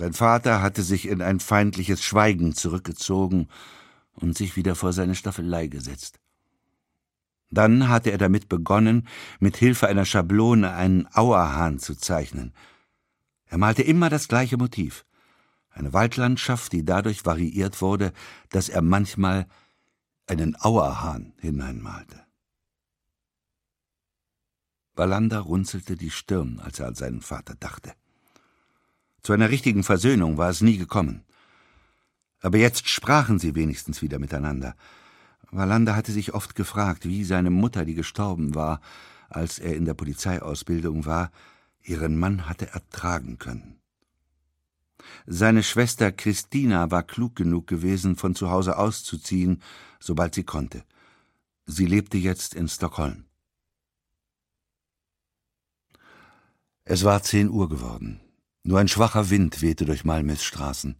Sein Vater hatte sich in ein feindliches Schweigen zurückgezogen und sich wieder vor seine Staffelei gesetzt. Dann hatte er damit begonnen, mit Hilfe einer Schablone einen Auerhahn zu zeichnen. Er malte immer das gleiche Motiv. Eine Waldlandschaft, die dadurch variiert wurde, dass er manchmal einen Auerhahn hineinmalte. Wallander runzelte die Stirn, als er an seinen Vater dachte. Zu einer richtigen Versöhnung war es nie gekommen. Aber jetzt sprachen sie wenigstens wieder miteinander. Wallander hatte sich oft gefragt, wie seine Mutter, die gestorben war, als er in der Polizeiausbildung war, ihren Mann hatte ertragen können. Seine Schwester Christina war klug genug gewesen, von zu Hause auszuziehen, sobald sie konnte. Sie lebte jetzt in Stockholm. Es war zehn Uhr geworden. Nur ein schwacher Wind wehte durch Malmös Straßen.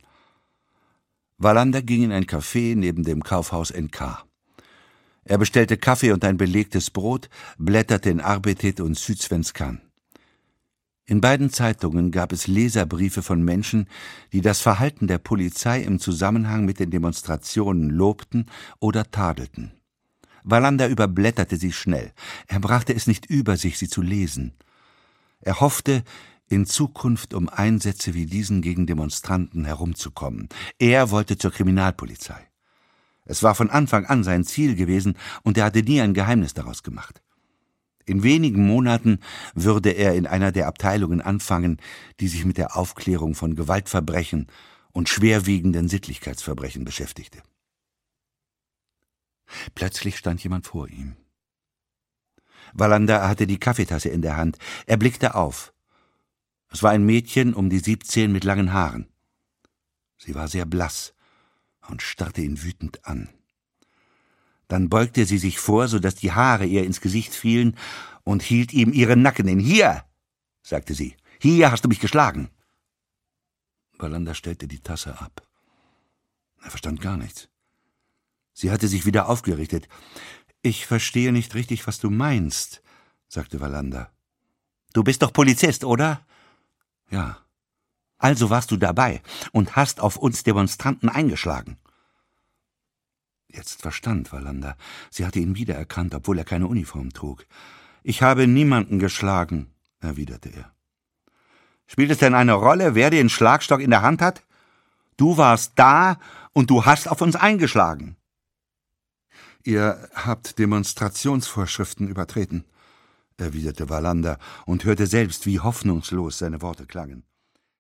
Wallander ging in ein Café neben dem Kaufhaus NK. Er bestellte Kaffee und ein belegtes Brot, blätterte in Arbetet und Südsvenskan. In beiden Zeitungen gab es Leserbriefe von Menschen, die das Verhalten der Polizei im Zusammenhang mit den Demonstrationen lobten oder tadelten. Wallander überblätterte sie schnell. Er brachte es nicht über sich, sie zu lesen. Er hoffte, in Zukunft um Einsätze wie diesen gegen Demonstranten herumzukommen. Er wollte zur Kriminalpolizei. Es war von Anfang an sein Ziel gewesen, und er hatte nie ein Geheimnis daraus gemacht. In wenigen Monaten würde er in einer der Abteilungen anfangen, die sich mit der Aufklärung von Gewaltverbrechen und schwerwiegenden Sittlichkeitsverbrechen beschäftigte. Plötzlich stand jemand vor ihm. Wallander hatte die Kaffeetasse in der Hand. Er blickte auf. Es war ein Mädchen um die siebzehn mit langen Haaren. Sie war sehr blass und starrte ihn wütend an. Dann beugte sie sich vor, so dass die Haare ihr ins Gesicht fielen, und hielt ihm ihren Nacken in. Hier, sagte sie, hier hast du mich geschlagen. Wallander stellte die Tasse ab. Er verstand gar nichts. Sie hatte sich wieder aufgerichtet. Ich verstehe nicht richtig, was du meinst, sagte Wallander. Du bist doch Polizist, oder? Ja. Also warst du dabei und hast auf uns Demonstranten eingeschlagen. Jetzt verstand Wallander. Sie hatte ihn wiedererkannt, obwohl er keine Uniform trug. Ich habe niemanden geschlagen, erwiderte er. Spielt es denn eine Rolle, wer den Schlagstock in der Hand hat? Du warst da und du hast auf uns eingeschlagen. Ihr habt Demonstrationsvorschriften übertreten, erwiderte Wallander und hörte selbst, wie hoffnungslos seine Worte klangen.